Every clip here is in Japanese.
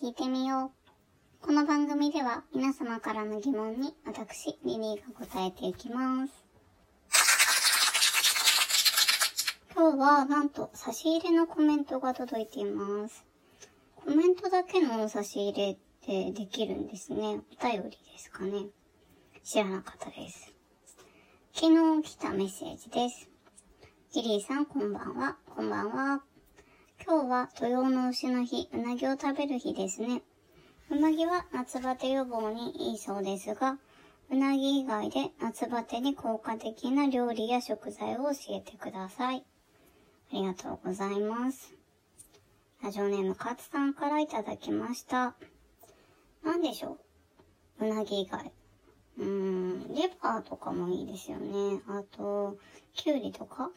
聞いてみよう。この番組では皆様からの疑問に私、リリーが答えていきます。今日はなんと差し入れのコメントが届いています。コメントだけの差し入れってできるんですね。お便りですかね。知らなかったです。昨日来たメッセージです。リリーさんこんばんは。こんばんは。今日は土曜の牛の日、うなぎを食べる日ですね。うなぎは夏バテ予防にいいそうですが、うなぎ以外で夏バテに効果的な料理や食材を教えてください。ありがとうございます。ラジオネームカツさんからいただきました。なんでしょう？うなぎ以外。うーん、レバーとかもいいですよね。あと、きゅうりとか？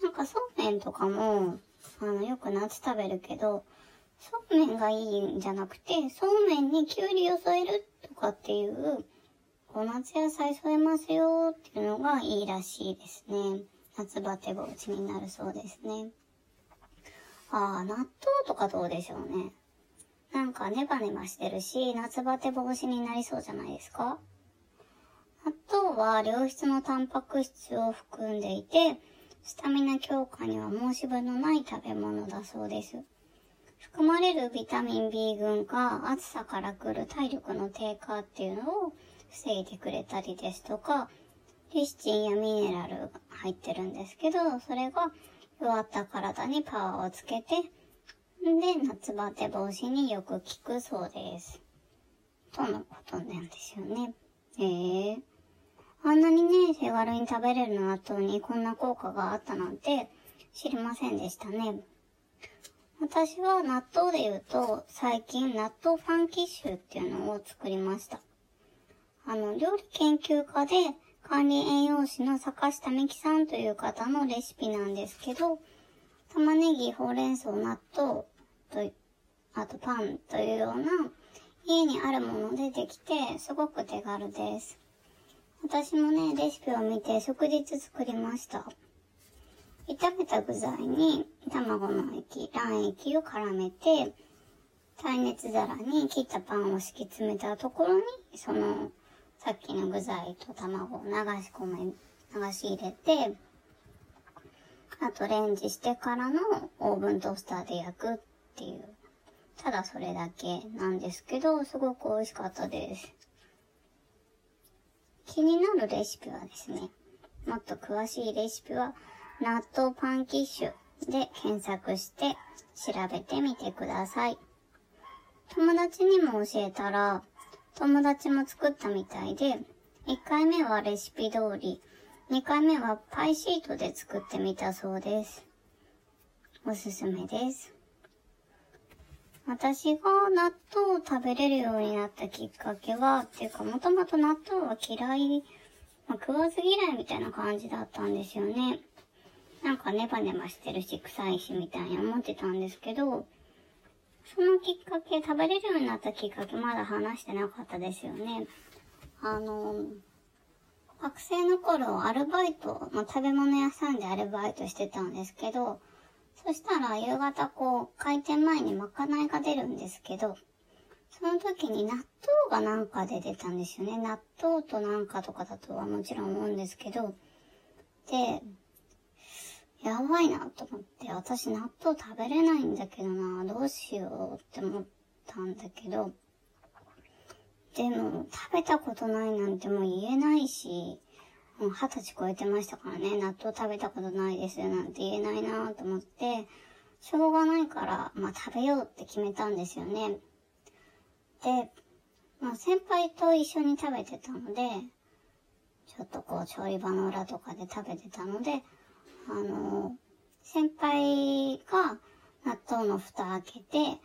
なんかそうめんとかも、あの、よく夏食べるけど、そうめんがいいんじゃなくて、そうめんにきゅうりを添えるとかっていう、こう夏野菜添えますよっていうのがいいらしいですね。夏バテ防止になるそうですね。ああ、納豆とかどうでしょうね。なんかネバネバしてるし、夏バテ防止になりそうじゃないですか納豆は良質のタンパク質を含んでいて、スタミナ強化には申し分のない食べ物だそうです。含まれるビタミン B 群が暑さから来る体力の低下っていうのを防いでくれたりですとか、リシチンやミネラルが入ってるんですけど、それが弱った体にパワーをつけて、んで、夏バテ防止によく効くそうです。とのことなんですよね。へえ。あんなにね、手軽に食べれる納豆にこんな効果があったなんて知りませんでしたね。私は納豆で言うと、最近納豆ファンキッシュっていうのを作りました。あの、料理研究家で管理栄養士の坂下美希さんという方のレシピなんですけど、玉ねぎ、ほうれん草、納豆と、あとパンというような家にあるものでできて、すごく手軽です。私もね、レシピを見て即日作りました。炒めた具材に卵の液、卵液を絡めて、耐熱皿に切ったパンを敷き詰めたところに、その、さっきの具材と卵を流し込め、流し入れて、あとレンジしてからのオーブントースターで焼くっていう。ただそれだけなんですけど、すごく美味しかったです。気になるレシピはですね、もっと詳しいレシピは、納豆パンキッシュで検索して調べてみてください。友達にも教えたら、友達も作ったみたいで、1回目はレシピ通り、2回目はパイシートで作ってみたそうです。おすすめです。私が納豆を食べれるようになったきっかけは、っていうかもともと納豆は嫌い、まあ、食わず嫌いみたいな感じだったんですよね。なんかネバネバしてるし臭いしみたいに思ってたんですけど、そのきっかけ、食べれるようになったきっかけまだ話してなかったですよね。あの、学生の頃アルバイト、まあ、食べ物屋さんでアルバイトしてたんですけど、そしたら夕方こう、開店前にまかないが出るんですけど、その時に納豆がなんかで出たんですよね。納豆となんかとかだとはもちろん思うんですけど、で、やばいなと思って、私納豆食べれないんだけどな、どうしようって思ったんだけど、でも食べたことないなんてもう言えないし、二十歳超えてましたからね、納豆食べたことないですなんて言えないなと思って、しょうがないから、まあ食べようって決めたんですよね。で、まあ先輩と一緒に食べてたので、ちょっとこう調理場の裏とかで食べてたので、あの、先輩が納豆の蓋開けて、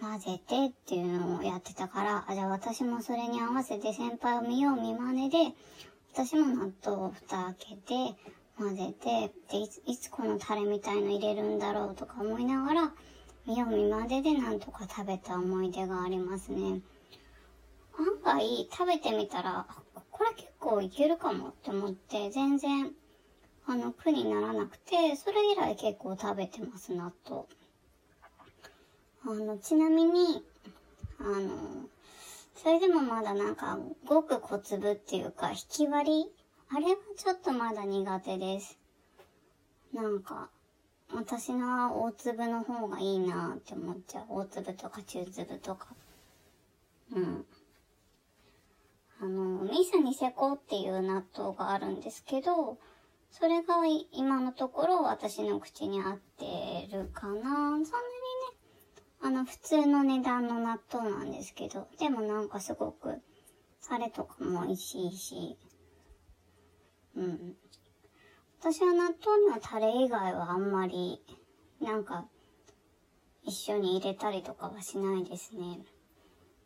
混ぜてっていうのをやってたから、あ、じゃあ私もそれに合わせて先輩を見よう見まねで、私も納豆を蓋開けて、混ぜて、でいつ、いつこのタレみたいの入れるんだろうとか思いながら、見よう見まねでなんとか食べた思い出がありますね。案外食べてみたら、これ結構いけるかもって思って、全然、あの、苦にならなくて、それ以来結構食べてます、納豆。あの、ちなみに、あの、それでもまだなんか、ごく小粒っていうか、引き割り？あれはちょっとまだ苦手です。なんか、私の大粒の方がいいなって思っちゃう。大粒とか中粒とか。うん。あの、ミスニセコっていう納豆があるんですけど、それが今のところ私の口に合ってるかな。そんなにね、あの、普通の値段の納豆なんですけど、でもなんかすごく、タレとかも美味しいし、うん。私は納豆にはタレ以外はあんまり、なんか、一緒に入れたりとかはしないですね。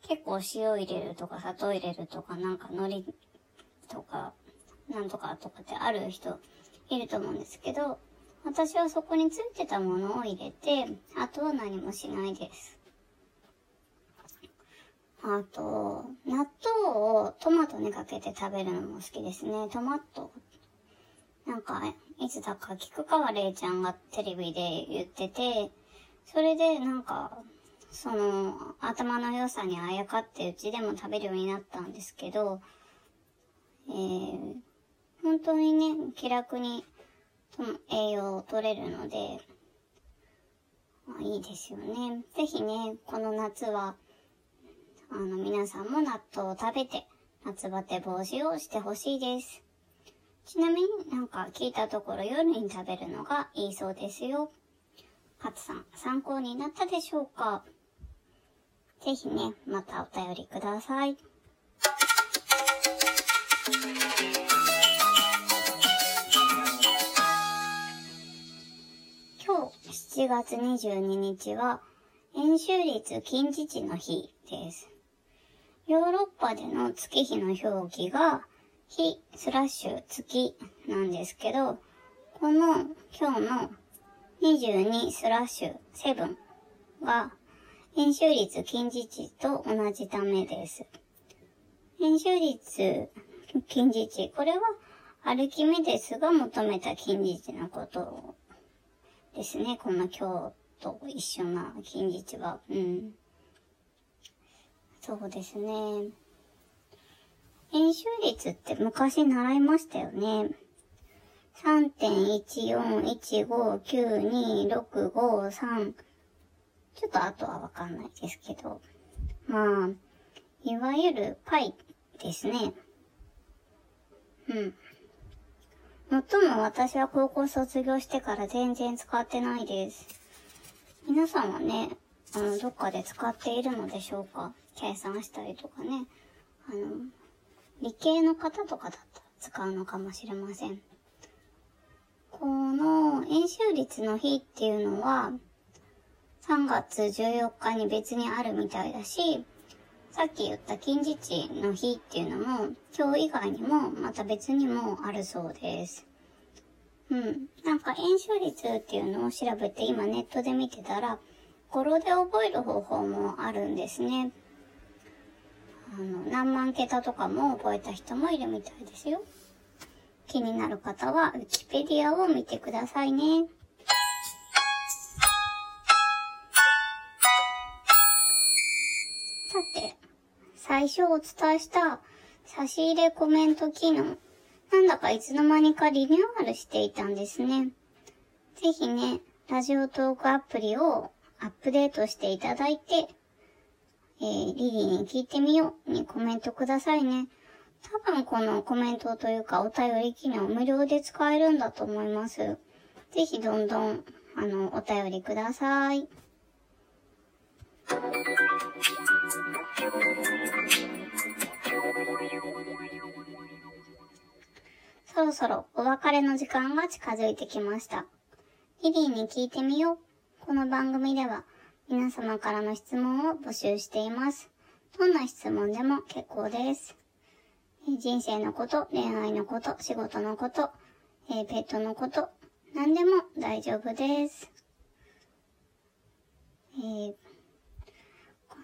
結構塩入れるとか砂糖入れるとかなんか海苔とかなんとかとかってある人いると思うんですけど、私はそこについてたものを入れて、あとは何もしないです。あと、納豆をトマトにかけて食べるのも好きですね。トマト。なんか、いつだか菊川玲ちゃんがテレビで言ってて、それでなんか、その、頭の良さにあやかってうちでも食べるようになったんですけど、えー、本当にね、気楽に栄養を取れるので、まあ、いいですよね。ぜひね、この夏は、あの、皆さんも納豆を食べて、夏バテ防止をしてほしいです。ちなみになんか聞いたところ夜に食べるのがいいそうですよ。勝さん、参考になったでしょうか？ぜひね、またお便りください。7月22日は、円周率近似値の日です。ヨーロッパでの月日の表記が、日スラッシュ月なんですけど、この今日の22スラッシュ7が編集率近似値と同じためです。編集率近似値。これはアルキメデスが求めた近似値のことをですね。この今日と一緒な近似値は。うん。そうですね。編集率って昔習いましたよね。3.141592653ちょっとあとはわかんないですけど。まあ、いわゆるパイですね。うん。もっとも私は高校卒業してから全然使ってないです。皆さんはね、あの、どっかで使っているのでしょうか？計算したりとかね。あの、理系の方とかだったら使うのかもしれません。この演習率の日っていうのは、3月14日に別にあるみたいだし、さっき言った近似値の日っていうのも、今日以外にもまた別にもあるそうです。うん。なんか演習率っていうのを調べて今ネットで見てたら、語呂で覚える方法もあるんですね。あの、何万桁とかも覚えた人もいるみたいですよ。気になる方は、ウィキペディアを見てくださいね。最初お伝えした差し入れコメント機能、なんだかいつの間にかリニューアルしていたんですね。ぜひね、ラジオトークアプリをアップデートしていただいて、えー、リリーに聞いてみようにコメントくださいね。多分このコメントというかお便り機能無料で使えるんだと思います。ぜひどんどん、あの、お便りください。そろそろお別れの時間が近づいてきました。リリーに聞いてみよう。この番組では皆様からの質問を募集しています。どんな質問でも結構です。人生のこと、恋愛のこと、仕事のこと、ペットのこと、何でも大丈夫です。えー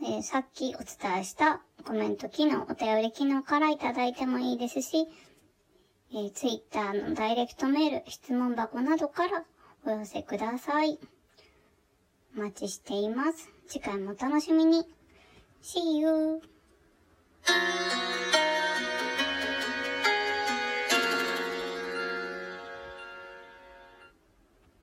えー、さっきお伝えしたコメント機能、お便り機能からいただいてもいいですし、えー、Twitter のダイレクトメール、質問箱などからお寄せください。お待ちしています。次回もお楽しみに。See you!